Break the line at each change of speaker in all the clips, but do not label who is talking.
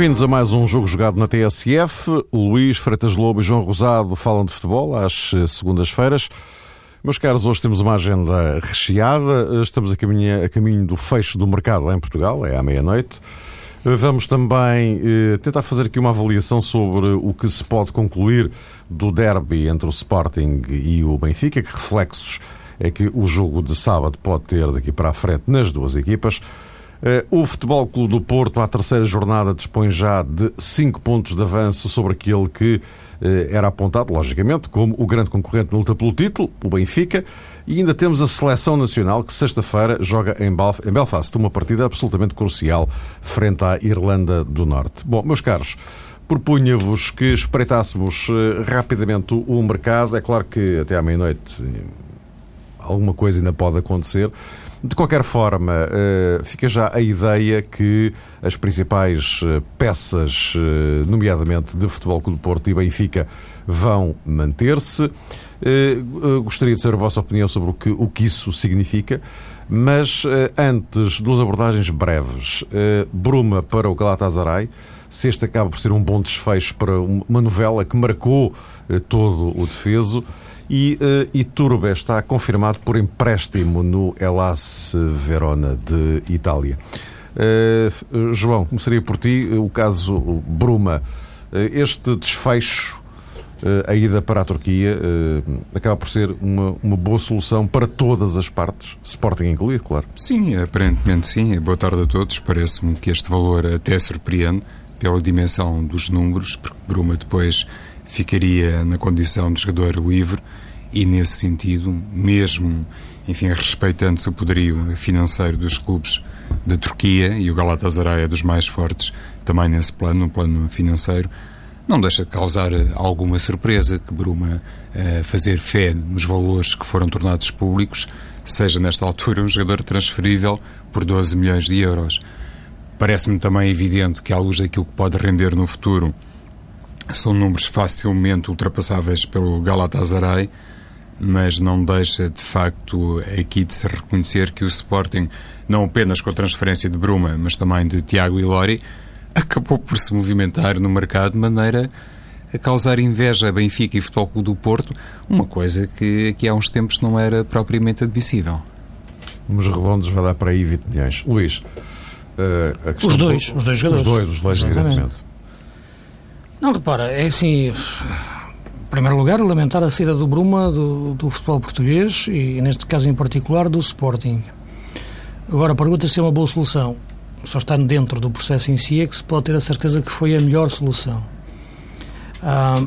Bem-vindos a mais um jogo jogado na TSF. O Luís Freitas Lobo e João Rosado falam de futebol às eh, segundas-feiras. Meus caros, hoje temos uma agenda recheada. Estamos a caminho, a caminho do fecho do mercado em Portugal, é à meia-noite. Vamos também eh, tentar fazer aqui uma avaliação sobre o que se pode concluir do derby entre o Sporting e o Benfica, que reflexos é que o jogo de sábado pode ter daqui para a frente nas duas equipas. Eh, o Futebol Clube do Porto, à terceira jornada, dispõe já de 5 pontos de avanço sobre aquele que eh, era apontado, logicamente, como o grande concorrente na luta pelo título, o Benfica. E ainda temos a Seleção Nacional, que sexta-feira joga em Belfast, uma partida absolutamente crucial frente à Irlanda do Norte. Bom, meus caros, propunha-vos que espreitássemos eh, rapidamente o mercado. É claro que até à meia-noite alguma coisa ainda pode acontecer. De qualquer forma, eh, fica já a ideia que as principais eh, peças, eh, nomeadamente de Futebol Clube Porto e Benfica, vão manter-se. Gostaria de saber a vossa opinião sobre o que, o que isso significa. Mas antes, duas abordagens breves. Bruma para o Galatasaray. Se este acaba por ser um bom desfecho para uma novela que marcou todo o defeso. E uh, Iturbe está confirmado por empréstimo no Hellas Verona de Itália. Uh, João, começaria por ti o caso Bruma. Uh, este desfecho, a ida para a Turquia, acaba por ser uma, uma boa solução para todas as partes, Sporting incluído, claro.
Sim, aparentemente sim. Boa tarde a todos. Parece-me que este valor até surpreende pela dimensão dos números, porque Bruma depois ficaria na condição de jogador livre e, nesse sentido, mesmo enfim, respeitando-se o poderio financeiro dos clubes da Turquia, e o Galatasaray é dos mais fortes também nesse plano, no plano financeiro, não deixa de causar alguma surpresa que Bruma uh, fazer fé nos valores que foram tornados públicos, seja nesta altura um jogador transferível por 12 milhões de euros. Parece-me também evidente que, à luz daquilo que pode render no futuro, são números facilmente ultrapassáveis pelo Galatasaray, mas não deixa de facto aqui de se reconhecer que o Sporting, não apenas com a transferência de Bruma, mas também de Tiago Ilori, acabou por se movimentar no mercado de maneira a causar inveja a Benfica e Futebol Clube do Porto, uma coisa que aqui há uns tempos não era propriamente admissível.
Números redondos vai dar para aí 20 milhões. Luís,
uh, os dois, os dois jogadores.
Os dois, os dois, evidentemente.
Não, repara, é assim em primeiro lugar, lamentar a saída do Bruma do, do futebol português e, neste caso em particular, do Sporting. Agora, pergunta se é uma boa solução. Só estando dentro do processo em si é que se pode ter a certeza que foi a melhor solução. Ah,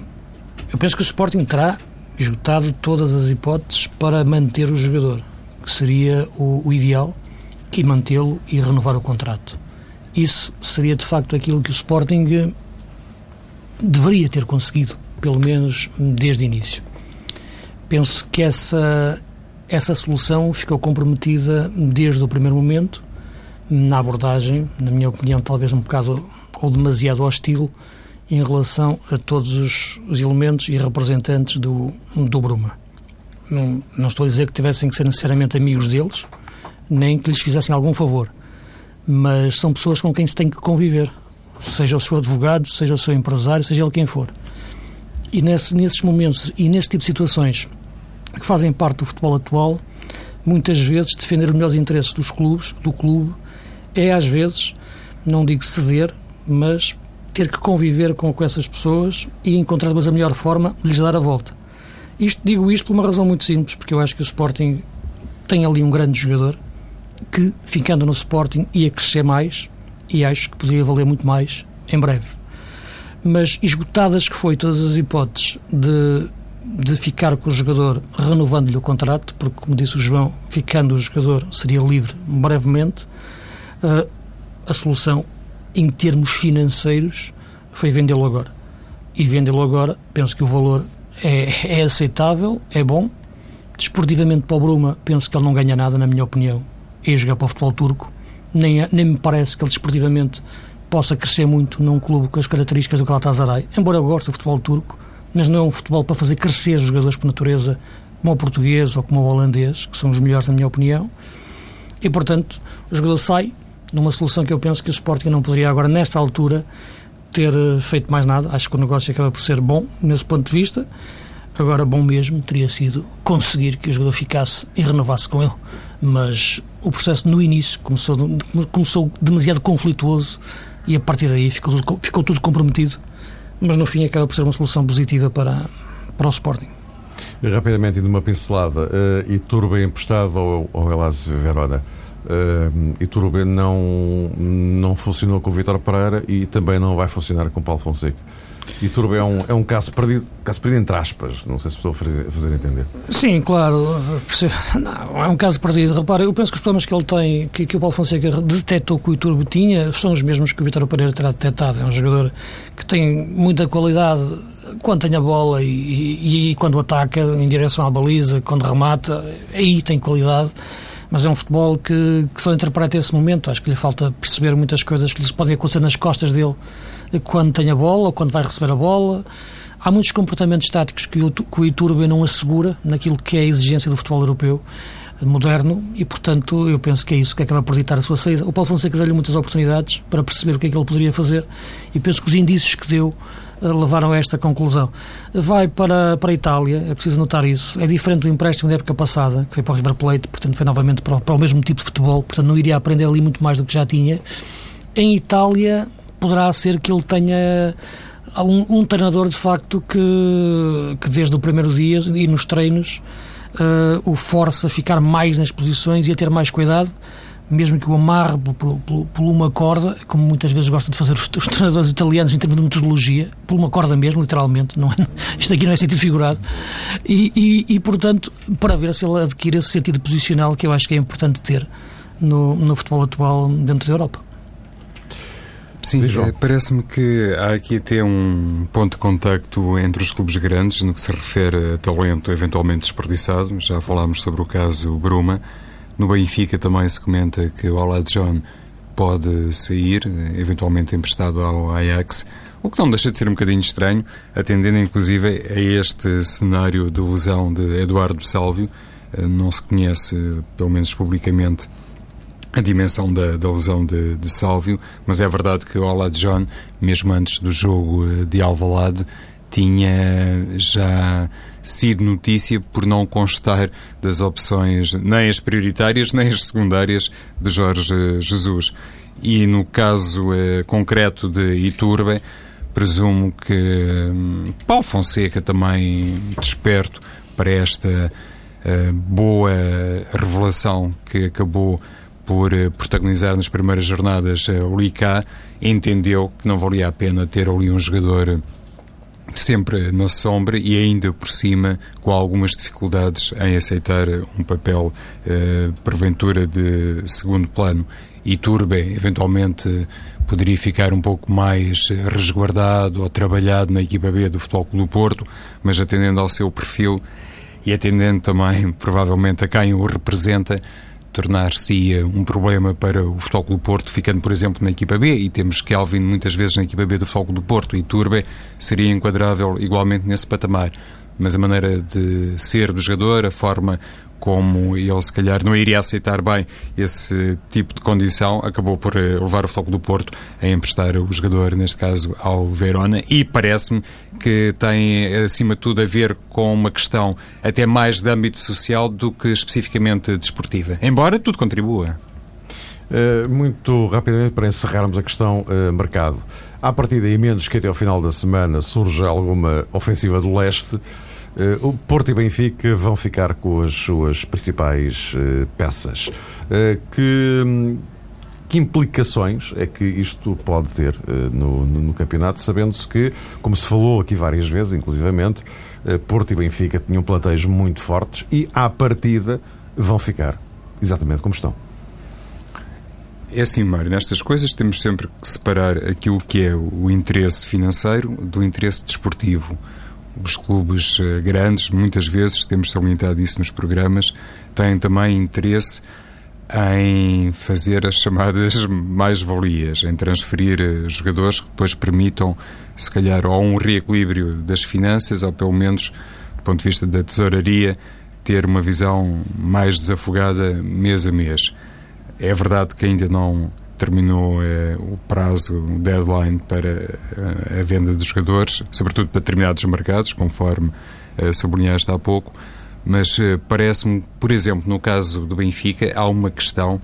eu penso que o Sporting terá esgotado todas as hipóteses para manter o jogador, que seria o, o ideal, que mantê-lo e renovar o contrato. Isso seria de facto aquilo que o Sporting deveria ter conseguido pelo menos desde o início. Penso que essa, essa solução ficou comprometida desde o primeiro momento, na abordagem, na minha opinião, talvez um bocado ou demasiado hostil em relação a todos os, os elementos e representantes do, do Bruma. Não, não estou a dizer que tivessem que ser necessariamente amigos deles, nem que lhes fizessem algum favor, mas são pessoas com quem se tem que conviver, seja o seu advogado, seja o seu empresário, seja ele quem for. E nesse, nesses momentos e nesse tipo de situações que fazem parte do futebol atual, muitas vezes defender os melhores interesses dos clubes, do clube, é às vezes, não digo ceder, mas ter que conviver com, com essas pessoas e encontrar depois a melhor forma de lhes dar a volta. Isto, digo isto por uma razão muito simples, porque eu acho que o Sporting tem ali um grande jogador que, ficando no Sporting, ia crescer mais e acho que poderia valer muito mais em breve mas esgotadas que foi todas as hipóteses de, de ficar com o jogador renovando-lhe o contrato, porque, como disse o João, ficando o jogador seria livre brevemente, uh, a solução, em termos financeiros, foi vendê-lo agora. E vendê-lo agora, penso que o valor é, é aceitável, é bom. Desportivamente para o Bruma, penso que ele não ganha nada, na minha opinião, e jogar para o futebol turco. Nem, nem me parece que ele desportivamente possa crescer muito num clube com as características do Galatasaray, embora eu goste do futebol turco, mas não é um futebol para fazer crescer os jogadores por natureza, como o português ou como o holandês, que são os melhores na minha opinião. E, portanto, o jogador sai numa solução que eu penso que o Sporting não poderia agora, nesta altura, ter eh, feito mais nada. Acho que o negócio acaba por ser bom nesse ponto de vista. Agora, bom mesmo teria sido conseguir que o jogador ficasse e renovasse com ele. Mas o processo no início começou, começou demasiado conflituoso e a partir daí ficou tudo, ficou tudo comprometido. Mas no fim acaba por ser uma solução positiva para, para o Sporting.
Rapidamente, indo uma pincelada, uh, e Turbo emprestado ao, ao Elas Verona. Uh, e Turbo não, não funcionou com o Vitor Pereira e também não vai funcionar com Paulo Fonseca. E Turbo é um, é um caso perdido, caso perdido entre aspas, não sei se estou a fazer, entender.
Sim, claro, não, é um caso perdido. Repara, eu penso que os problemas que ele tem, que, que o Paulo Fonseca detectou que o Turbo tinha, são os mesmos que o Vitor Pereira terá detectado. É um jogador que tem muita qualidade quando tem a bola e, e, e quando ataca em direção à baliza, quando remata, aí tem qualidade mas é um futebol que, que só interpreta esse momento. Acho que lhe falta perceber muitas coisas que lhes podem acontecer nas costas dele quando tem a bola ou quando vai receber a bola. Há muitos comportamentos táticos que o, Iturbe não assegura naquilo que é a exigência do futebol europeu eh, moderno e, portanto, eu penso que é isso que acaba por ditar a sua saída. O Paulo Fonseca deu-lhe muitas oportunidades para perceber o que é que ele poderia fazer e penso que os indícios que deu eh, levaram a esta conclusão. Vai para, para a Itália, é preciso notar isso. É diferente do empréstimo da época passada, que foi para o River Plate, portanto foi novamente para, para o mesmo tipo de futebol, portanto não iria aprender ali muito mais do que já tinha. Em Itália, poderá ser que ele tenha um, um treinador de facto que, que desde o primeiro dia e nos treinos uh, o força a ficar mais nas posições e a ter mais cuidado mesmo que o amarre por, por, por, uma corda, como muitas vezes gostam de fazer os, os, treinadores italianos em termos de metodologia, por uma corda mesmo, literalmente, não é, isto aqui não é sentido figurado, e, e, e, portanto, para ver se ele adquire esse sentido posicional que eu acho que é importante ter no, no futebol atual dentro da Europa.
Sim, eh, parece-me que há aqui até um ponto de contacto entre os clubes grandes no que se refere a talento eventualmente desperdiçado. Já falámos sobre o caso Bruma. No Benfica também se comenta que o Ola John pode sair, eh, eventualmente emprestado ao Ajax, o que não deixa de ser um bocadinho estranho, atendendo inclusive a este cenário de lesão de Eduardo Sálvio. Eh, não se conhece, pelo menos publicamente, a dimensão da, da lesão de, de Sálvio, mas é verdade que o Ola John, mesmo antes do jogo eh, de Alvalade, tinha já sido notícia por não constar das opções nem as prioritárias nem as secundárias de Jorge Jesus. E no caso eh, concreto de Iturbe, presumo que hum, Paulo Fonseca também desperto para esta uh, boa revelação que acabou por eh, protagonizar nas primeiras jornadas eh, o Licá, entendeu que não valia a pena ter ali um jogador sempre na sombra e ainda por cima com algumas dificuldades em aceitar um papel eh, porventura de segundo plano. E Turbe eventualmente poderia ficar um pouco mais resguardado ou trabalhado na equipa B do Futebol Clube do Porto, mas atendendo ao seu perfil e atendendo também provavelmente a quem o representa, tornar-se um problema para o Futebol Clube Porto, ficando, por exemplo, na equipa B, e temos Kelvin muitas vezes na equipa B do Futebol Clube do Porto, e Turbe seria enquadrável igualmente nesse patamar. Mas a maneira de ser do jogador, a forma como ele se calhar não iria aceitar bem esse tipo de condição, acabou por eh, levar o Futebol do Porto a emprestar o jogador, neste caso, ao Verona, e parece-me que tem, acima de tudo, a ver com uma questão até mais de âmbito social do que especificamente desportiva. Embora tudo contribua.
Uh, muito rapidamente, para encerrarmos a questão mercado. À partida, e menos que até ao final da semana surja alguma ofensiva do leste, Uh, o Porto e Benfica vão ficar com as suas principais uh, peças. Uh, que, que, implicações é que isto pode ter no, no, no, campeonato, sabendo-se que, como se falou aqui várias vezes, inclusivamente, Porto e Benfica tinham plateios muito fortes e, à partida, vão ficar exatamente como estão.
É assim, Mário, nestas coisas temos sempre que separar aquilo que é o interesse financeiro do interesse desportivo os clubes eh, grandes, muitas vezes, temos salientado isso nos programas, têm também interesse em fazer as chamadas mais-valias, em transferir eh, jogadores que depois permitam, se calhar, ou um reequilíbrio das finanças, ou pelo menos, do ponto de vista da tesouraria, ter uma visão mais desafogada mês a mês. É verdade que ainda não terminou eh, o prazo, o deadline para a venda de jogadores, sobretudo para determinados mercados, conforme eh, sublinhaste há pouco. Mas eh, parece-me, por exemplo, no caso do Benfica, há uma questão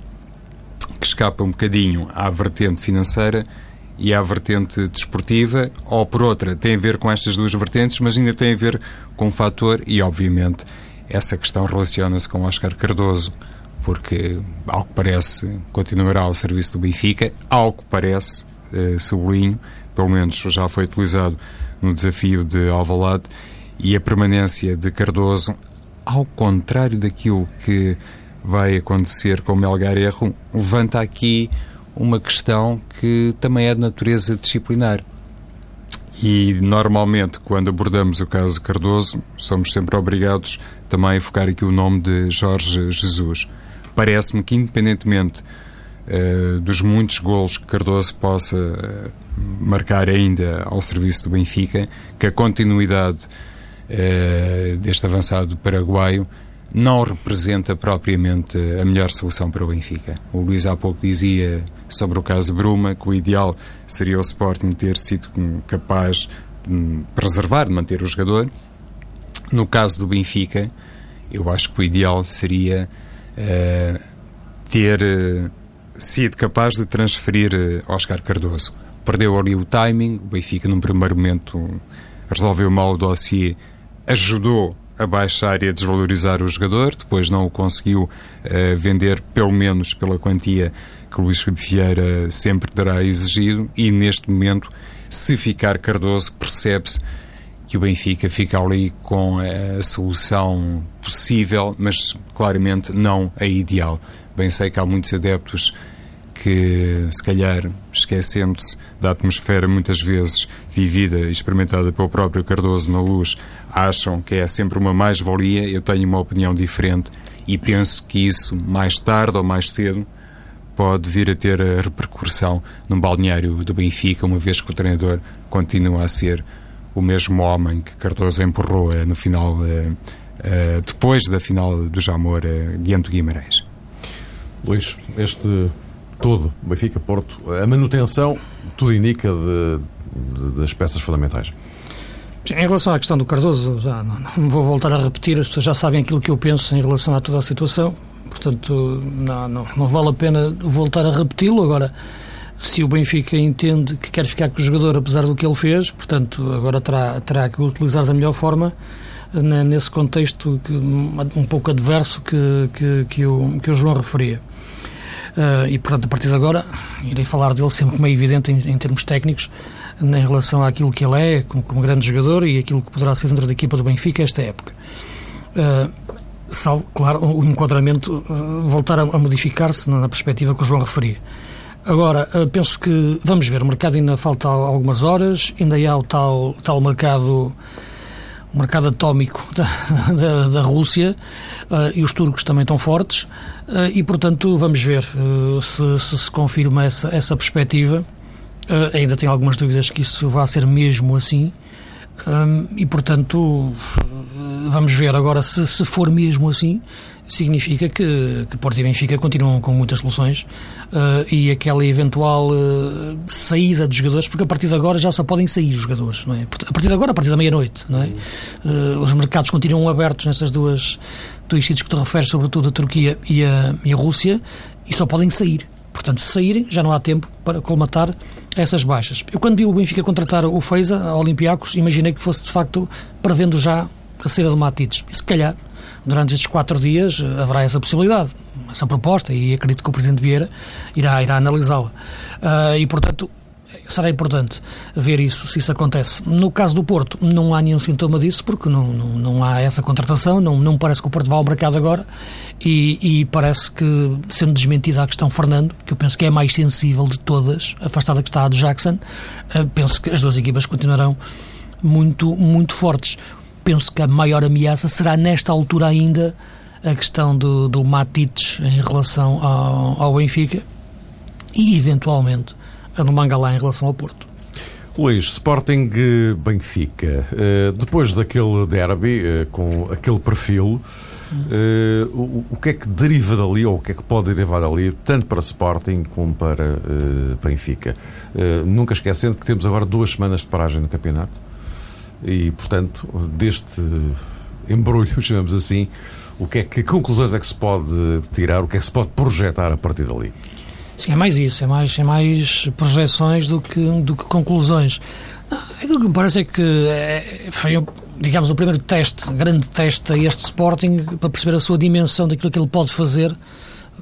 que escapa um bocadinho à vertente financeira e à vertente desportiva, ou por outra, tem a ver com estas duas vertentes, mas ainda tem a ver com um fator, e obviamente essa questão relaciona-se com Oscar Cardoso, porque, ao que parece, continuará ao serviço do Benfica, ao que parece, eh, sublinho, pelo menos já foi utilizado no desafio de Alvalade, e a permanência de Cardoso, ao contrário daquilo que vai acontecer com Melgar Erro, levanta aqui uma questão que também é de natureza disciplinar. E normalmente, quando abordamos o caso Cardoso, somos sempre obrigados também a focar aqui o nome de Jorge Jesus. Parece-me que, independentemente uh, dos muitos golos que Cardoso possa uh, marcar ainda ao serviço do Benfica, que a continuidade uh, deste avançado paraguaio não representa propriamente a melhor solução para o Benfica. O Luís há pouco dizia sobre o caso Bruma que o ideal seria o Sporting ter sido capaz de preservar, de manter o jogador. No caso do Benfica, eu acho que o ideal seria uh, ter uh, sido capaz de transferir uh, Oscar Cardoso. Perdeu ali o timing, o Benfica num primeiro momento resolveu mal o dossiê, ajudou a baixar e a desvalorizar o jogador, depois não o conseguiu vender, pelo menos pela quantia que Luís Filipe Vieira sempre terá exigido, e neste momento, se ficar Cardoso, percebe-se que o Benfica fica ali com a solução possível, mas claramente não a ideal. Bem sei que há muitos adeptos que, se calhar, esquecendo-se da atmosfera muitas vezes vivida e experimentada pelo próprio Cardoso na luz, acham que é sempre uma mais-valia. Eu tenho uma opinião diferente e penso que isso, mais tarde ou mais cedo, pode vir a ter a repercussão no balneário do Benfica, uma vez que o treinador continua a ser o mesmo homem que Cardoso empurrou eh, no final, eh, eh, depois da final do Jamor diante do Guimarães.
Luís, este todo, Benfica-Porto, a manutenção, tudo indica de, de, das peças fundamentais.
Em relação à questão do Cardoso, já não, não, vou voltar a repetir, as pessoas já sabem aquilo que eu penso em relação a toda a situação, portanto, não, não, não vale a pena voltar a repeti-lo. Agora, se o Benfica entende que quer ficar com o jogador, apesar do que ele fez, portanto, agora terá, terá que o utilizar da melhor forma né, nesse contexto que, um pouco adverso que, que, que, o, que o João referia. Uh, e, portanto, a partir de agora, irei falar dele sempre como é evidente em, em termos técnicos, em relação àquilo que ele é, como, como, grande jogador e aquilo que poderá ser dentro da equipa do Benfica esta época. Uh, salvo, claro, o enquadramento uh, voltar a, a modificar-se na, na, perspectiva que o João referia. Agora, penso que, vamos ver, o mercado ainda falta algumas horas, ainda há o tal, tal mercado o mercado atómico da, da, da Rússia uh, e os turcos também estão fortes uh, e, portanto, vamos ver uh, se, se, se confirma essa, essa perspectiva. ainda tenho algumas dúvidas que isso vá ser mesmo assim. Um, e, portanto, vamos ver agora se, se for mesmo assim, significa que, que Porto e Benfica continuam com muitas soluções uh, e aquela eventual uh, saída de jogadores, porque a partir de agora já só podem sair jogadores, não é? A partir de agora, a partir da meia-noite, não é? Uh, os mercados continuam abertos nessas duas dois sítios que tu referes, sobretudo a Turquia e a, e a Rússia, e só podem sair. Portanto, se saírem, já não há tempo para colmatar essas baixas. Eu, quando vi o Benfica contratar o Feiza, a Olympiacos, imaginei que fosse, de facto, prevendo já a saída do Matites. E se calhar durante estes quatro dias eh, haverá essa possibilidade, essa proposta, e acredito que o Presidente Vieira irá, irá analisá-la. Uh, e, portanto, será importante ver isso, se isso acontece. No caso do Porto, não há nenhum sintoma disso, porque não, não, não há essa contratação, não, não parece que o Porto vá ao mercado agora, e, e, parece que, sendo desmentida a questão Fernando, que eu penso que é a mais sensível de todas, afastada que está a do Jackson, uh, penso que as duas equipas continuarão muito, muito fortes penso que a maior ameaça será nesta altura ainda a questão do, do Matites em relação ao, ao Benfica e eventualmente a do Mangalá em relação ao Porto.
Luís, Sporting Benfica, eh, depois daquele derby eh, com aquele perfil, o, que é que deriva dali, ou o que é que pode derivar dali, tanto para Sporting como para Benfica? Nunca esquecendo que temos agora duas semanas de paragem no campeonato e, portanto, deste embrulho, chamamos assim, o que é que conclusões é que se pode tirar, o que é que se pode projetar a partir dali?
Sim, é mais isso, é mais, é mais projeções do que, do que conclusões. Aquilo que me parece é que é, foi, digamos, o primeiro teste, grande teste a este Sporting para perceber a sua dimensão daquilo que ele pode fazer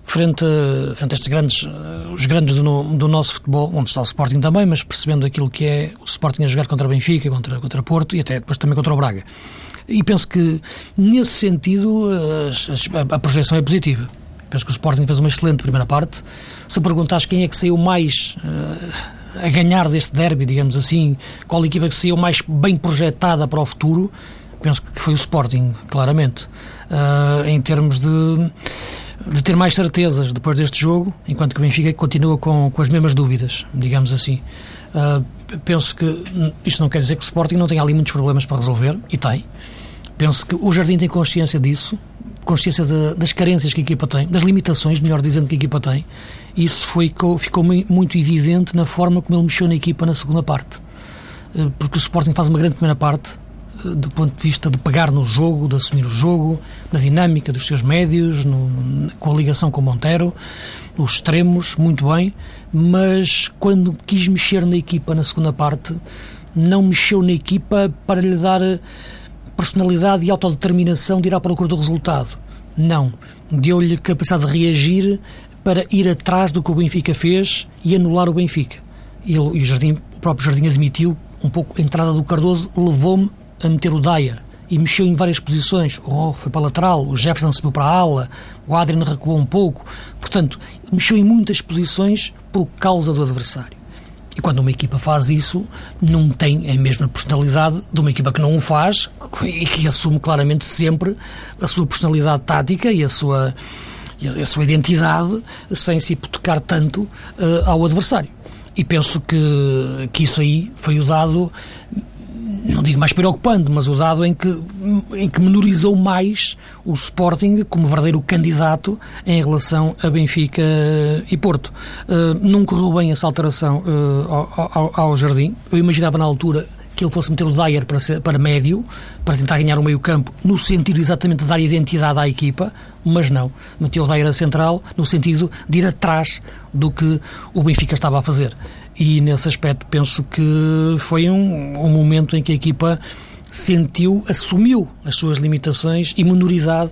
frente a, frente a estes grandes, os grandes do, do, nosso futebol, onde está o Sporting também, mas percebendo aquilo que é o Sporting a jogar contra Benfica, contra, contra Porto e até depois também contra o Braga. E penso que, nesse sentido, a, a projeção é positiva. Penso que o Sporting fez uma excelente primeira parte. Se perguntares quem é que saiu mais uh, a ganhar deste derby, digamos assim, qual equipa que saiu mais bem projetada para o futuro, penso que foi o Sporting, claramente. Uh, em termos de, de ter mais certezas depois deste jogo, enquanto que o Benfica continua com, com as mesmas dúvidas, digamos assim. Uh, penso que isto não quer dizer que o Sporting não tenha ali muitos problemas para resolver, e tem. Penso que o Jardim tem consciência disso, consciência de, das carências que a equipa tem, das limitações, melhor dizendo, que a equipa tem. Isso foi, ficou muito evidente na forma como ele mexeu na equipa na segunda parte. Eh, porque o Sporting faz uma grande primeira parte, do ponto de vista de pegar no jogo, de assumir o jogo, na dinâmica dos seus médios, no, com a ligação com o Montero, os extremos, muito bem, mas quando quis mexer na equipa na segunda parte, não mexeu na equipa para lhe dar eh, personalidade e autodeterminação de ir à procura do resultado. Não. Deu-lhe capacidade de reagir para ir atrás do que o Benfica fez e anular o Benfica. Ele, e o, Jardim, o próprio Jardim admitiu, um pouco a entrada do Cardoso levou-me a meter o Dyer e mexeu em várias posições. O Rojo foi para a lateral, o Jefferson subiu para a ala, o Adrian recuou um pouco. Portanto, mexeu em muitas posições por causa do adversário. E quando uma equipa faz isso, não tem a mesma personalidade de uma equipa que não o faz e que assume claramente sempre a sua personalidade tática e a sua, a sua identidade sem se hipotecar tanto uh, ao adversário. E penso que, que isso aí foi o dado não digo mais preocupante, mas o dado em que, em que menorizou mais o Sporting como verdadeiro candidato em relação a Benfica e Porto. Uh, não correu bem essa alteração uh, ao, ao, ao, Jardim. Eu imaginava na altura que ele fosse meter o Dyer para, ser, para médio, para tentar ganhar o meio campo, no sentido exatamente de dar identidade à equipa, mas não. Meteu o Dyer a central, no sentido de ir atrás do que o Benfica estava a fazer e nesse aspecto penso que foi um, um momento em que a equipa sentiu, assumiu as suas limitações e minoridade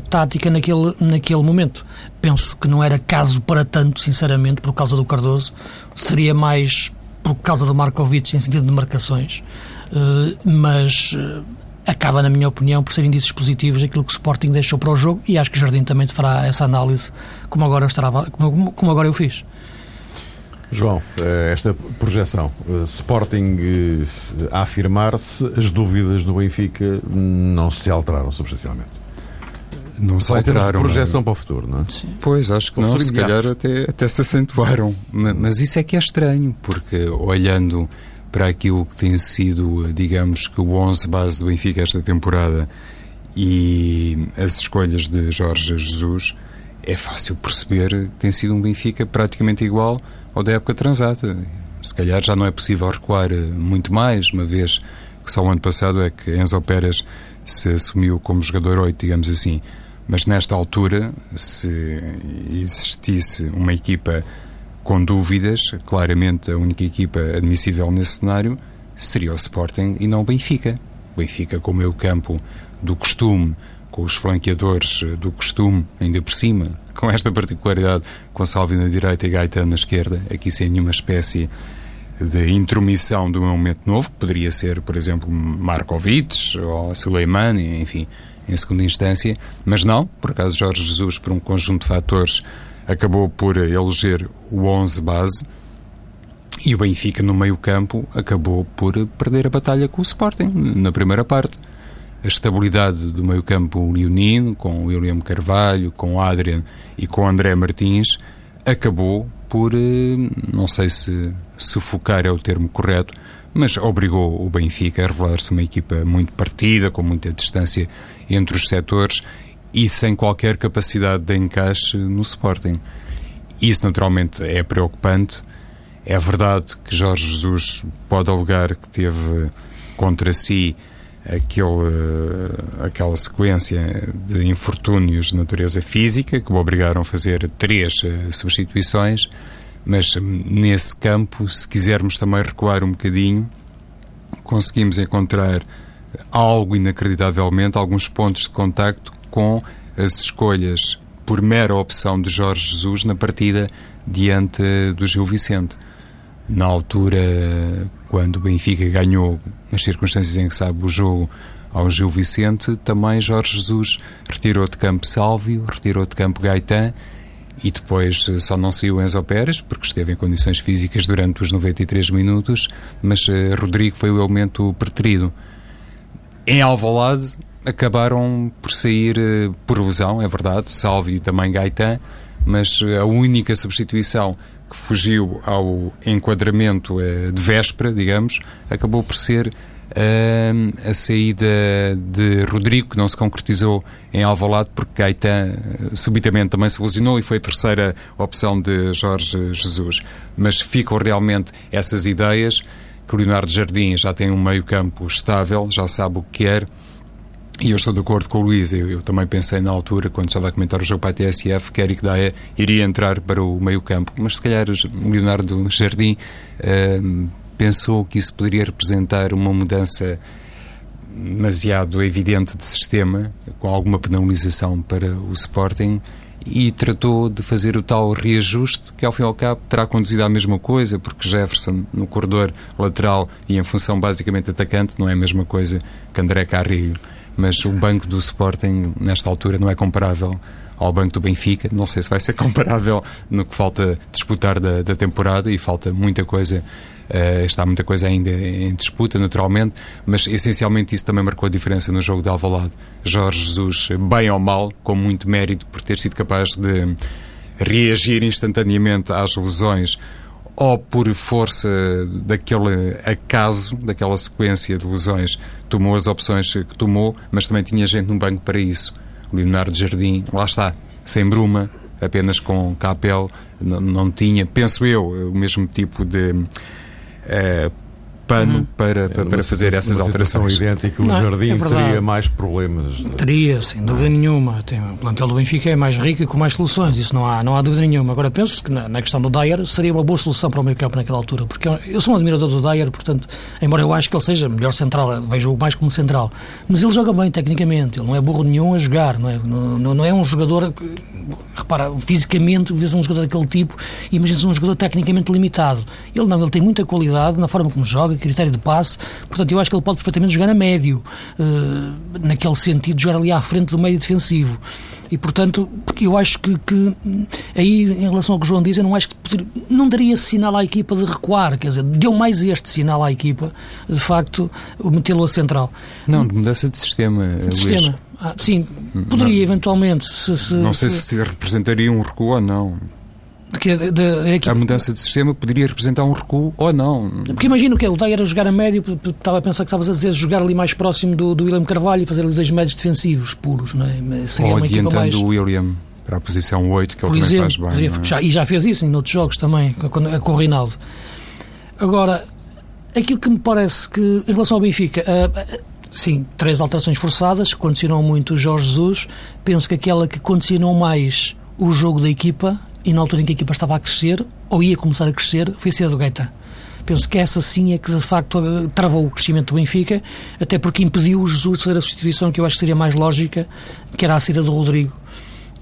tática naquele, naquele momento. Penso que não era caso para tanto, sinceramente, por causa do Cardoso, seria mais por causa do Markovic em sentido de marcações, uh, mas uh, acaba, na minha opinião, por ser indícios positivos aquilo que o Sporting deixou para o jogo e acho que o Jardim também fará essa análise como agora, estará, como, como agora eu fiz.
João, eh, esta projeção, eh, Sporting eh, a afirmar-se, as dúvidas do Benfica não se alteraram substancialmente.
Não se alteraram.
projeção para o futuro, não é?
Sim. Pois, acho que não, se calhar até, até se acentuaram. Mas isso é que é estranho, porque olhando para aquilo que tem sido, digamos que o 11 base do Benfica esta temporada e as escolhas de Jorge Jesus, é fácil perceber que tem sido um Benfica praticamente igual ou da época transata. Se calhar já não é possível recuar eh, muito mais, uma vez que só o ano passado é que Enzo Pérez se assumiu como jogador 8, digamos assim. Mas nesta altura, se existisse uma equipa com dúvidas, claramente a única equipa admissível nesse cenário seria o Sporting e não o Benfica. O Benfica com o meio campo do costume, com os flanqueadores eh, do costume, ainda por cima, com esta particularidade, com Salvi na direita e Gaetano na esquerda, aqui sem nenhuma espécie de intromissão um momento novo, que poderia ser, por exemplo, Markovic ou Suleimani, enfim, em segunda instância, mas não, por acaso Jorge Jesus, por um conjunto de fatores, acabou por eleger o 11 base e o Benfica no meio campo acabou por perder a batalha com o Sporting na primeira parte a estabilidade do meio-campo leonino, com o William Carvalho, com o Adrian e com o André Martins, acabou por, eh, não sei se sufocar é o termo correto, mas obrigou o Benfica a revelar-se uma equipa muito partida, com muita distância entre os setores e sem qualquer capacidade de encaixe no Sporting. Isso naturalmente é preocupante. É verdade que Jorge Jesus pode alegar que teve contra si aquele, aquela sequência de infortúnios de natureza física que o obrigaram a fazer três eh, substituições, mas nesse campo, se quisermos também recuar um bocadinho, conseguimos encontrar algo inacreditavelmente, alguns pontos de contacto com as escolhas por mera opção de Jorge Jesus na partida diante do Gil Vicente. Na altura, quando o Benfica ganhou, nas circunstâncias em que sabe o jogo, ao Gil Vicente, também Jorge Jesus retirou de campo Sálvio, retirou de campo Gaetan e depois só não saiu Enzo Pérez, porque esteve em condições físicas durante os 93 minutos, mas uh, Rodrigo foi o elemento preterido. Em Alvalade acabaram por sair uh, por lesão, é verdade, Sálvio e também Gaetan, mas a única substituição que fugiu ao enquadramento uh, de véspera, digamos, acabou por ser uh, a saída de Rodrigo, que não se concretizou em Alvalade, porque Gaetan uh, subitamente também se lesionou e foi a terceira opção de Jorge Jesus. Mas ficam realmente essas ideias que o Leonardo Jardim já tem um meio campo estável, já sabe o que quer, e eu estou de acordo com o Luís. Eu, eu, também pensei na altura, quando estava a comentar o jogo para a TSF, que Eric Daya iria entrar para o meio-campo. Mas se calhar o Leonardo Jardim uh, pensou que isso poderia representar uma mudança demasiado evidente de sistema, com alguma penalização para o Sporting, e tratou de fazer o tal reajuste que, ao fim e ao cabo, terá conduzido à mesma coisa, porque Jefferson, no corredor lateral e em função basicamente atacante, não é a mesma coisa que André Carrilho mas o banco do Sporting, nesta altura, não é comparável ao banco do Benfica. Não sei se vai ser comparável no que falta disputar da, da temporada e falta muita coisa. Uh, está muita coisa ainda em disputa, naturalmente, mas essencialmente isso também marcou a diferença no jogo de Alvalade. Jorge Jesus, bem ou mal, com muito mérito por ter sido capaz de reagir instantaneamente às lesões ou por força daquele acaso, daquela sequência de lesões, tomou as opções que tomou, mas também tinha gente no banco para isso. O Leonardo Jardim, lá está, sem bruma, apenas com capel, não, não tinha, penso eu, o mesmo tipo de. Uh, pano uhum. para, para, para fazer essas alterações.
idêntica, o não, Jardim é teria mais problemas.
Teria, sem dúvida nenhuma. Tem, o plantel do Benfica é mais rico e com mais soluções, isso não há, não há dúvida nenhuma. Agora, penso que na, na questão do Dyer seria uma boa solução para o meio campo naquela altura, porque eu, eu sou um admirador do Dyer, portanto, embora eu acho que ele seja melhor central, vejo-o mais como central, mas ele joga bem tecnicamente, ele não é burro nenhum a jogar, não é, não, não é um jogador repara, fisicamente, vês um jogador daquele tipo e imagina um jogador tecnicamente limitado. Ele não, ele tem muita qualidade na forma como joga, critério de passe, portanto eu acho que ele pode perfeitamente jogar a médio, uh, naquele sentido, jogar ali à frente do meio defensivo. E, portanto, eu acho que, que, aí, em relação ao que o João diz, eu não acho que poderia, não daria sinal à equipa de recuar, quer dizer, deu mais este sinal à equipa, de facto, metê-lo a central.
Não, de mudança de sistema.
De sistema. Ah, sim, poderia não, eventualmente. Se, se,
não sei se, se representaria um recuo ou não. De, de, de, a mudança de sistema poderia representar um recuo ou não.
Porque imagino que é, o Dai era jogar a médio, estava a pensar que estavas a dizer jogar ali mais próximo do, do William Carvalho e fazer ali dois médios defensivos puros, não é?
Seria ou adiantando mais... o William para a posição 8, que ele Por também exemplo, faz bem. É?
Já, e já fez isso em outros jogos também, com, com o Reinaldo. Agora, aquilo que me parece que, em relação ao Benfica, uh, sim, três alterações forçadas, condicionam muito o Jorge Jesus. Penso que aquela que condicionou mais o jogo da equipa e na altura em que a equipa estava a crescer, ou ia começar a crescer, foi a saída do Gaeta. Penso que essa sim é que de facto travou o crescimento do Benfica, até porque impediu o Jesus de fazer a substituição que eu acho que seria mais lógica, que era a saída do Rodrigo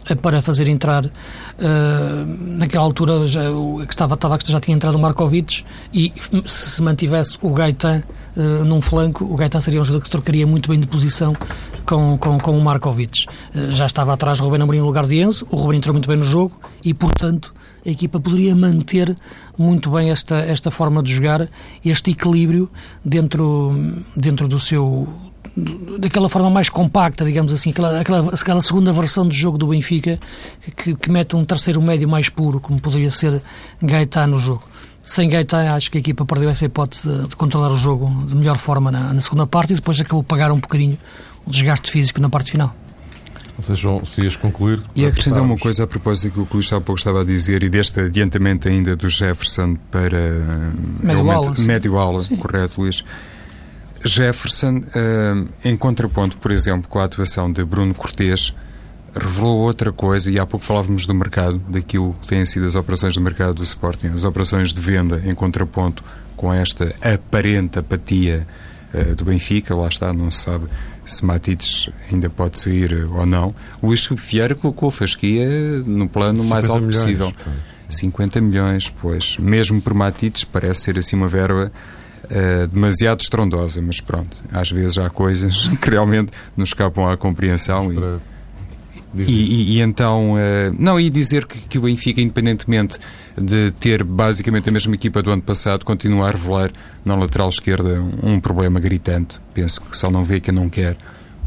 eh, para fazer entrar uh, naquela altura já, que estava, estava já tinha entrado o Markovic e se mantivesse o Gaetan uh, num flanco, o Gaetan seria um jogador que se trocaria muito bem de posição com, com, com o Markovic. Uh, já estava atrás Ruben Amorim no lugar de Enzo, o Ruben entrou muito bem no jogo e, portanto, a equipa poderia manter muito bem esta, esta forma de jogar, este equilíbrio dentro, dentro do seu daquela forma mais compacta, digamos assim, aquela, aquela, aquela segunda versão do jogo do Benfica que, que mete um terceiro médio mais puro, como poderia ser Gaetan no jogo. Sem Gaetan, acho que a equipa perdeu essa hipótese de, de controlar o jogo de melhor forma na, na segunda parte e depois acabou a pagar um bocadinho o desgaste físico na parte final.
Ou seja, João, se ias concluir.
E acrescentar uma coisa a propósito do que o Luís há pouco estava a dizer e deste adiantamento ainda do Jefferson para
médio ala,
médio ala correto, Luís. Jefferson, uh, em contraponto, por exemplo, com a atuação de Bruno Cortes, revelou outra coisa, e há pouco falávamos do mercado, daquilo que têm sido as operações de mercado do Sporting, as operações de venda em contraponto com esta aparente apatia uh, do Benfica, lá está, não se sabe se Matites ainda pode sair ou não. Luís Vieira colocou Fasquia no plano mais alto milhões, possível. 50 milhões, pois. Mesmo por Matites, parece ser assim uma verba uh, demasiado estrondosa, mas pronto, às vezes há coisas que realmente nos escapam à compreensão. E... E, e, e, então, uh, não, e dizer que, que, o Benfica, independentemente de ter basicamente a mesma equipa do ano passado, continua a revelar na lateral esquerda um, problema gritante. Penso que só não vê quem não quer.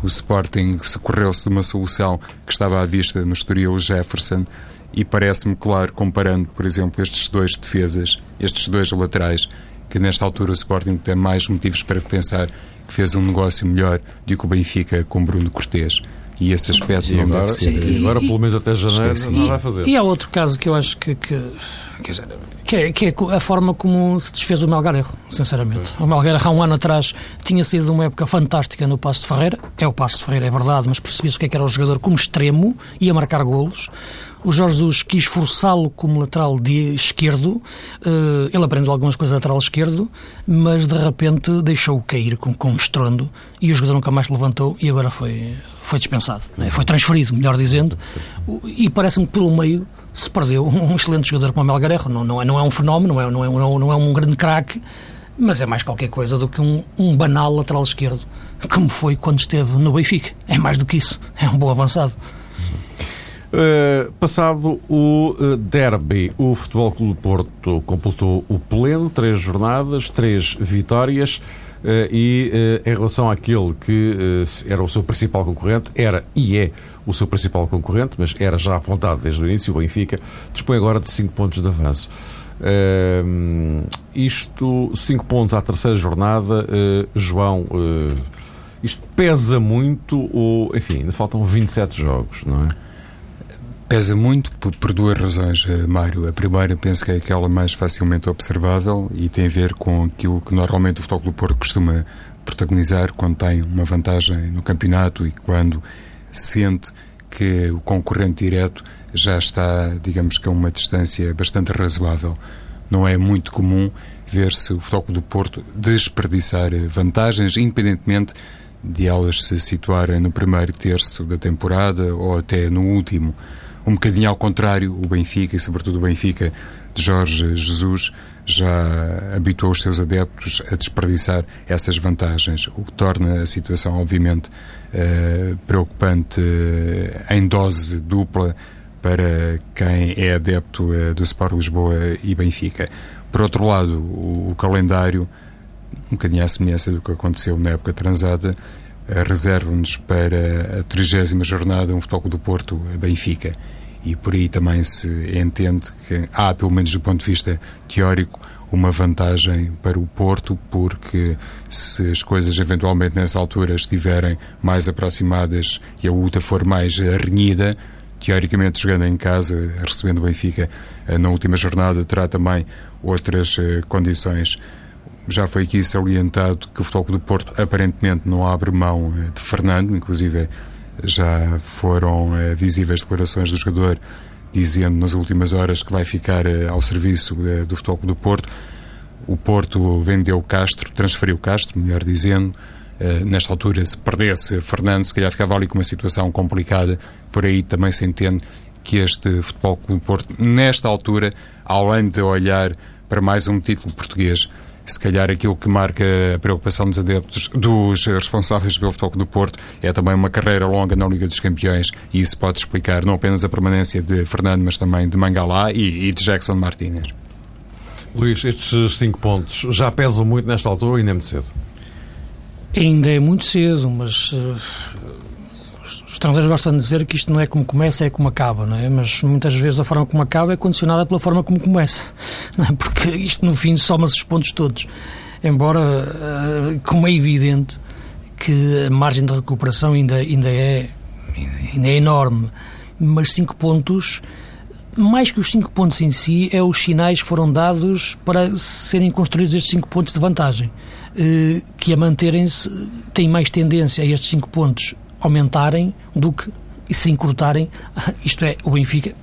O Sporting socorreu-se de uma solução que estava à vista no Estoril Jefferson e parece-me claro, comparando, por exemplo, estes dois defesas, estes dois laterais, que nesta altura o Sporting tem mais motivos para pensar que fez um negócio melhor do que o Benfica com Bruno Cortes e esse aspecto e não agora, deve ser.
E agora, pelo menos até janeiro,
esquecido.
não vai fazer.
E há outro caso que eu acho que, que, dizer, que, é, que, é, a forma como se desfez o Melgarejo, sinceramente. O Melgarejo, há um ano atrás, tinha sido uma época fantástica no Passo de Ferreira. É o Passo de Ferreira, é verdade, mas percebia-se o que, é que era o jogador como extremo, ia marcar golos. O Jorge Jesus quis forçá-lo como lateral de esquerdo. Uh, ele aprendeu algumas coisas lateral esquerdo, mas de repente deixou-o cair com, com um estrondo e o jogador nunca mais se levantou e agora foi, foi dispensado. Né? Foi transferido, melhor dizendo. E parece-me que pelo meio se perdeu um excelente jogador como o Melgarejo. Não, não, é, não é um fenómeno, não é, não é, não é um grande craque, mas é mais qualquer coisa do que um, um banal lateral esquerdo, como foi quando esteve no Benfica. É mais do que isso. É um bom avançado.
Uh, passado o uh, derby, o Futebol Clube Porto completou o pleno, três jornadas, três vitórias. Uh, e em relação àquele que era o seu principal concorrente, era e é o seu principal concorrente, mas era já apontado desde o início, o Benfica, dispõe agora de 5 pontos de avanço. isto, 5 pontos à terceira jornada, João, isto pesa muito, ou, enfim, ainda faltam 27 jogos, não é?
Pesa muito por, por, duas razões, eh, Mário. A primeira, penso que é aquela mais facilmente observável e tem a ver com aquilo que normalmente o Futebol do Porto costuma protagonizar quando tem uma vantagem no campeonato e quando sente que o concorrente direto já está, digamos que a uma distância bastante razoável. Não é muito comum ver-se o Futebol do Porto desperdiçar vantagens, independentemente de elas se situarem no primeiro terço da temporada ou até no último um bocadinho ao contrário, o Benfica e sobretudo o Benfica de Jorge Jesus já habituou os seus adeptos a desperdiçar essas vantagens, o que torna a situação, obviamente, uh, preocupante uh, em dose dupla para quem é adepto uh, do Sport Lisboa e Benfica. Por outro lado, o, o calendário, um bocadinho à semelhança do que aconteceu na época transada, reserva-nos para a 30 jornada um Futebol do Porto Benfica e por aí também se entende que há, pelo menos do ponto de vista teórico, uma vantagem para o Porto, porque se as coisas eventualmente nessa altura estiverem mais aproximadas e a luta for mais renhida, teoricamente jogando em casa, recebendo o Benfica eh, na última jornada, terá também outras eh, condições. Já foi aqui salientado que o Futebol do Porto aparentemente não abre mão eh, de Fernando, inclusive já foram eh, visíveis declarações do jogador dizendo nas últimas horas que vai ficar eh, ao serviço eh, do Futebol do Porto. O Porto vendeu Castro, transferiu Castro, melhor dizendo. nesta altura, se perdesse Fernando, se calhar ficava ali com uma situação complicada. Por aí também se entende que este Futebol do Porto, nesta altura, além de olhar para mais um título português, se calhar aquilo que marca a preocupação dos adeptos, dos responsáveis pelo Futebol do Porto, é também uma carreira longa na Liga dos Campeões e isso pode explicar não apenas a permanência de Fernando, mas também de Mangalá e, e de Jackson Martínez.
Luís, estes cinco pontos já pesam muito nesta altura ou ainda é muito cedo?
Ainda é muito cedo, mas uh, os estrangeiros gostam de dizer que isto não é como começa, é como acaba, não é? Mas muitas vezes a forma como acaba é condicionada pela forma como começa, é? Porque isto no fim soma-se os pontos todos. Embora, uh, como é evidente, que a margem de recuperação ainda, ainda é ainda é enorme, mas 5 pontos mais que os 5 pontos em si, é os sinais que foram dados para serem construídos estes 5 pontos de vantagem, eh, que a manterem-se tem mais tendência a estes 5 pontos aumentarem do que se encurtarem, isto é, o Benfica,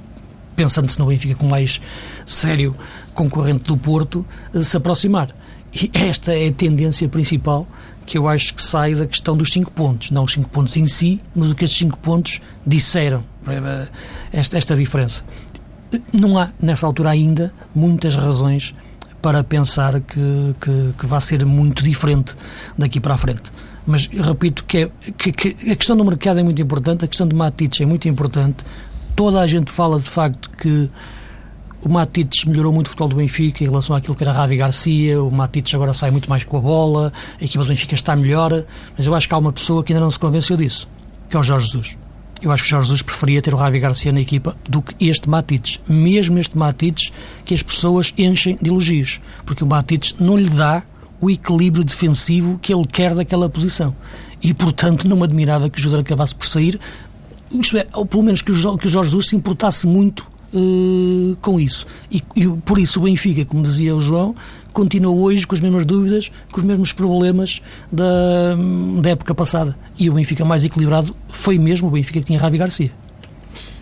pensando-se no Benfica como mais sério concorrente do Porto, se aproximar. E esta é a tendência principal que eu acho que sai da questão dos 5 pontos, não os 5 pontos em si, mas o que estes 5 pontos disseram, esta, esta diferença não há, nesta altura ainda, muitas razões para pensar que, que, que vai ser muito diferente daqui para a frente. Mas repito que, é, que, que, a questão do mercado é muito importante, a questão do Matites é muito importante. Toda a gente fala de facto que o Matites melhorou muito o futebol do Benfica em relação àquilo que era Ravi Garcia. O Matites agora sai muito mais com a bola, a equipa do Benfica está melhor. Mas eu acho que há uma pessoa que ainda não se convenceu disso, que é o Jorge Jesus eu acho que o Jorge Jesus preferia ter o Ravi Garcia na equipa do que este Matites. Mesmo este Matites que as pessoas enchem de elogios. Porque o Matites não lhe dá o equilíbrio defensivo que ele quer daquela posição. E, portanto, não me admirava que o jogador acabasse por sair, isto é, ou pelo menos que o, que o Jorge Jesus se importasse muito uh, com isso. E, e, por isso o Benfica, como dizia o João, continua hoje com as mesmas dúvidas, com os mesmos problemas da, da época passada. E o Benfica mais equilibrado foi mesmo o Benfica que tinha Ravi Garcia.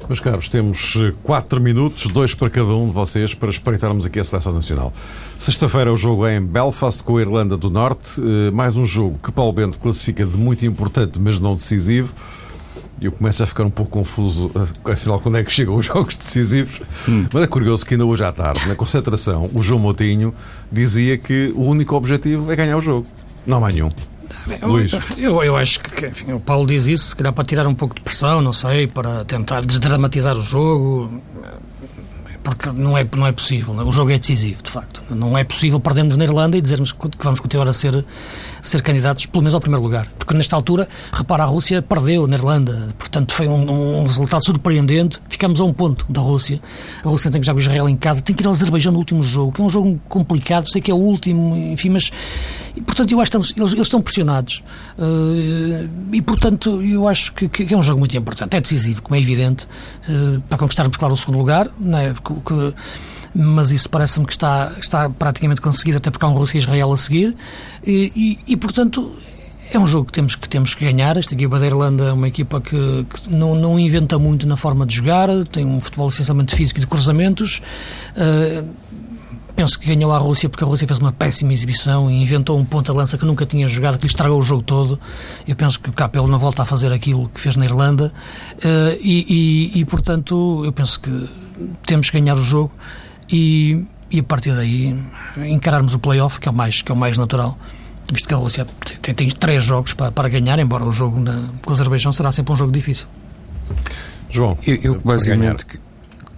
Meus caros, temos 4 eh, minutos, dois para cada um de vocês, para espreitarmos aqui a Seleção Nacional. Sexta-feira o jogo é em Belfast com a Irlanda do Norte, eh, mais um jogo que Paulo Bento classifica de muito importante, mas não decisivo e eu começo a ficar um pouco confuso, eh, afinal, quando é que chegam os jogos decisivos. Hum. Mas é curioso que ainda hoje à tarde, na concentração, o João Moutinho dizia que o único objetivo é ganhar o jogo. Não há nenhum.
Eu, Luís. Eu, eu acho que enfim, o Paulo diz isso, se calhar para tirar um pouco de pressão, não sei, para tentar desdramatizar o jogo porque não é, não é possível. O jogo é decisivo, de facto. Não é possível perdermos na Irlanda e dizermos que vamos continuar a ser, ser candidatos, pelo menos ao primeiro lugar. Porque nesta altura, repara, a Rússia perdeu na Irlanda, portanto foi um, um resultado surpreendente. Ficamos a um ponto da Rússia. A Rússia tem que jogar com Israel em casa, tem que ir ao Azerbaijão no último jogo, que é um jogo complicado, sei que é o último, enfim, mas. E, portanto, eu acho que estamos, eles, eles estão pressionados. Uh, e, portanto, eu acho que, que, é um jogo muito importante. É decisivo, como é evidente, uh, para conquistarmos, claro, o segundo lugar, não é? que, mas isso parece-me que está, está praticamente conseguido, até porque há um Rússia e Israel a seguir, e, e, e, portanto é um jogo que temos que, temos que ganhar. Esta equipa da Irlanda é uma equipa que, que não, não inventa muito na forma de jogar, tem um futebol essencialmente físico de cruzamentos. Uh, penso que ganhou a Rússia porque a Rússia fez uma péssima exibição e inventou um ponta-lança que nunca tinha jogado, que lhe estragou o jogo todo. Eu penso que o Capello não volta a fazer aquilo que fez na Irlanda uh, e, e, e, portanto, eu penso que temos que ganhar o jogo e, e a partir daí encararmos o play-off, que é o mais, que é o mais natural. Visto que a Rússia tem, tem três jogos para, para ganhar, embora o jogo na, com o Azerbaijão será sempre um jogo difícil.
João,
eu, eu basicamente,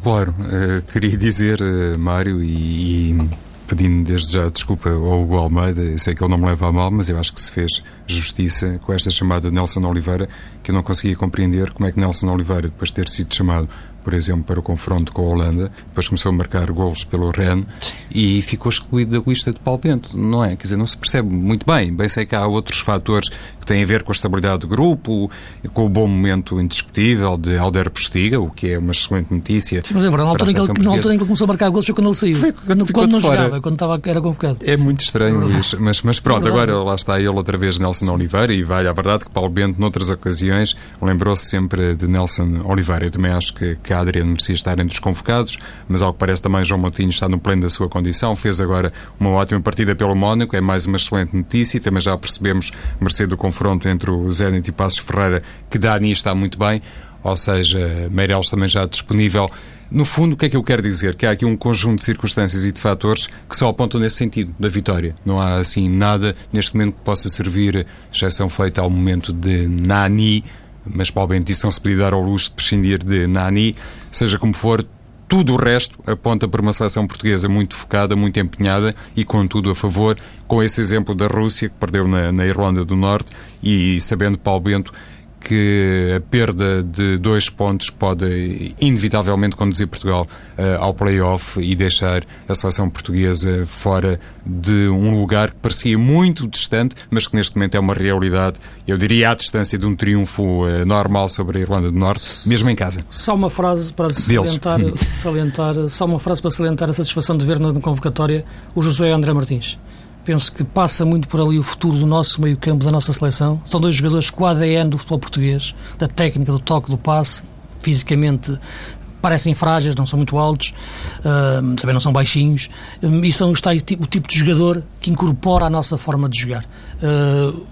claro, uh, queria dizer, uh, Mário, e, e pedindo desde já desculpa ao Hugo Almeida, sei que ele não me leva a mal, mas eu acho que se fez justiça com esta chamada de Nelson Oliveira, que eu não conseguia compreender como é que Nelson Oliveira, depois de ter sido chamado por exemplo, para o confronto com a Holanda, depois começou a marcar golos pelo Rennes e ficou excluído da lista de Paulo Bento, não é? Quer dizer, não se percebe muito bem. Bem sei que há outros fatores que têm a ver com a estabilidade do grupo, com o bom momento indiscutível de Alder Postiga, o que é uma excelente notícia.
Sim, mas é verdade, na altura, em que, ele, na altura em que ele começou a marcar golos foi quando ele saiu. Foi quando, quando não fora. jogava, quando estava, era convocado.
É muito estranho, Luís. Mas, mas pronto, é agora lá está ele outra vez, Nelson Oliveira, e vai à verdade que Paulo Bento, noutras ocasiões, lembrou-se sempre de Nelson Oliveira. Eu também acho que, que a Adriano merecia estar entre os convocados, mas ao que parece também João Moutinho está no pleno da sua condição, fez agora uma ótima partida pelo Mónaco, é mais uma excelente notícia, e também já percebemos, mercê do confronto entre o Zenit e Passos Ferreira, que Dani está muito bem, ou seja, Meireles também já disponível. No fundo, o que é que eu quero dizer? Que há aqui um conjunto de circunstâncias e de fatores que só apontam nesse sentido, da vitória. Não há, assim, nada neste momento que possa servir, exceção feita ao momento de Nani, mas Paulo Bento disse não se podia dar ao luxo de prescindir de Nani, seja como for, tudo o resto aponta para uma seleção portuguesa muito focada, muito empenhada e com tudo a favor, com esse exemplo da Rússia, que perdeu na, na Irlanda do Norte, e sabendo Paulo Bento que a perda de dois pontos pode inevitavelmente conduzir Portugal uh, ao play-off e deixar a seleção portuguesa fora de um lugar que parecia muito distante, mas que neste momento é uma realidade, eu diria à distância de um triunfo uh, normal sobre a Irlanda do Norte, mesmo em casa.
Só uma frase para salientar, salientar, só uma frase para salientar a satisfação de ver na convocatória o José André Martins penso que passa muito por ali o futuro do nosso meio-campo, da nossa seleção. São dois jogadores com o ADN do futebol português, da técnica, do toque, do passe, fisicamente parecem frágeis, não são muito altos, uh, também não são baixinhos, uh, e são os tais, o tipo de jogador que incorpora a nossa forma de jogar. Uh,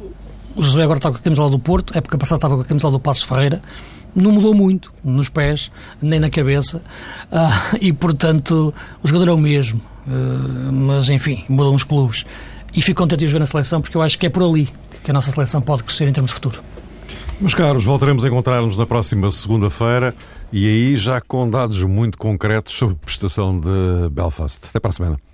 o José agora está com a camisola do Porto, época passada estava com a camisola do Passos Ferreira, não mudou muito nos pés, nem na cabeça, uh, e portanto o jogador é o mesmo. Uh, mas enfim, mudam os clubes. E fico contente de os ver na seleção porque eu acho que é por ali que a nossa seleção pode crescer em termos de futuro.
Meus caros, voltaremos a encontrar-nos na próxima segunda-feira e aí já com dados muito concretos sobre a prestação de Belfast. Até para a semana.